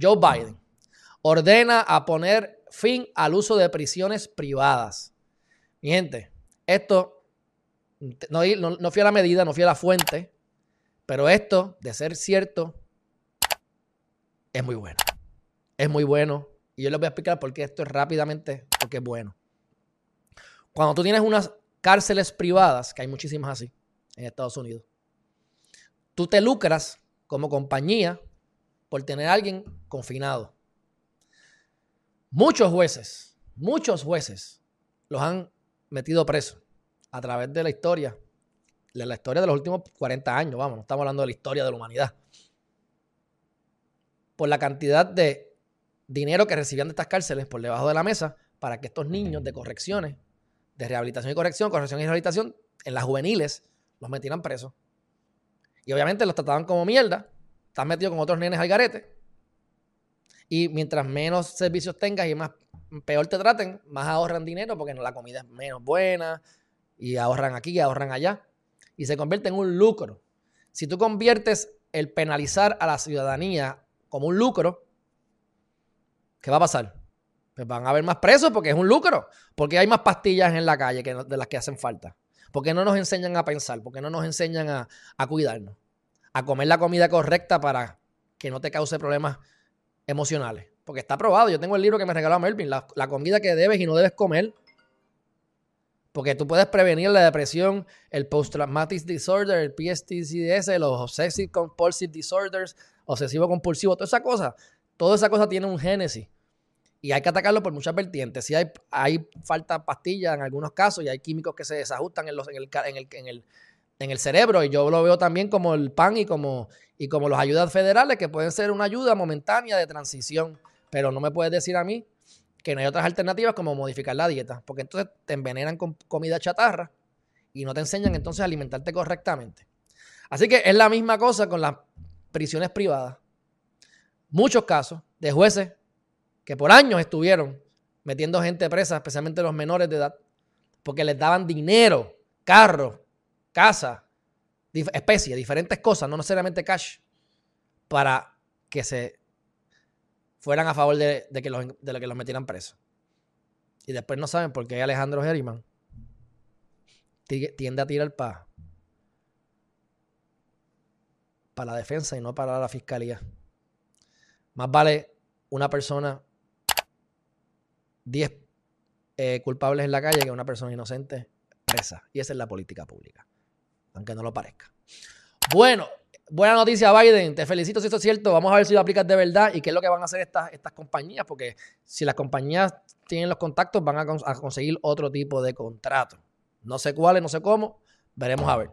Joe Biden ordena a poner fin al uso de prisiones privadas. Mi gente, esto no, no, fui a la medida, no fui a la fuente, pero esto, de ser cierto, es muy bueno. Es muy bueno. Y yo les voy a explicar por qué esto es rápidamente, porque es bueno. Cuando tú tienes unas cárceles privadas, que hay muchísimas así en Estados Unidos, tú te lucras como compañía por tener a alguien confinado. Muchos jueces, muchos jueces los han metido presos a través de la historia, de la historia de los últimos 40 años, vamos, no estamos hablando de la historia de la humanidad. Por la cantidad de dinero que recibían de estas cárceles por debajo de la mesa para que estos niños de correcciones, de rehabilitación y corrección, corrección y rehabilitación, en las juveniles, los metieran presos. Y obviamente los trataban como mierda, están metidos con otros nenes al garete. Y mientras menos servicios tengas y más peor te traten, más ahorran dinero porque la comida es menos buena y ahorran aquí y ahorran allá. Y se convierte en un lucro. Si tú conviertes el penalizar a la ciudadanía como un lucro, ¿qué va a pasar? Pues van a haber más presos porque es un lucro. Porque hay más pastillas en la calle que de las que hacen falta. Porque no nos enseñan a pensar, porque no nos enseñan a cuidarnos, a comer la comida correcta para que no te cause problemas emocionales. Porque está probado. Yo tengo el libro que me regaló Melvin, la, comida que debes y no debes comer. Porque tú puedes prevenir la depresión, el post-traumatic disorder, el PSTCDS, los obsessive compulsive disorders, obsesivo compulsivo, toda esa cosa. Toda esa cosa tiene un génesis. Y hay que atacarlo por muchas vertientes. Si hay, hay falta pastillas en algunos casos y hay químicos que se desajustan en, los, en, el, en, el, en el cerebro. Y yo lo veo también como el PAN y como, y como las ayudas federales, que pueden ser una ayuda momentánea de transición. Pero no me puedes decir a mí que no hay otras alternativas como modificar la dieta, porque entonces te envenenan con comida chatarra y no te enseñan entonces a alimentarte correctamente. Así que es la misma cosa con las prisiones privadas. Muchos casos de jueces que por años estuvieron metiendo gente presa, especialmente los menores de edad, porque les daban dinero, carros, casa, especies, diferentes cosas, no necesariamente cash, para que se fueran a favor de, que, los, de que los metieran presos. Y después no saben por qué Alejandro Geriman tiende a tirar para para la defensa y no para la fiscalía. Más vale una persona, 10 eh, culpables en la calle que una persona inocente presa. Y esa es la política pública aunque no lo parezca. Bueno, buena noticia, Biden. Te felicito si eso es cierto. Vamos a ver si lo aplicas de verdad y qué es lo que van a hacer estas, estas compañías, porque si las compañías tienen los contactos, van a, a conseguir otro tipo de contrato. No sé cuáles, no sé cómo. Veremos a ver.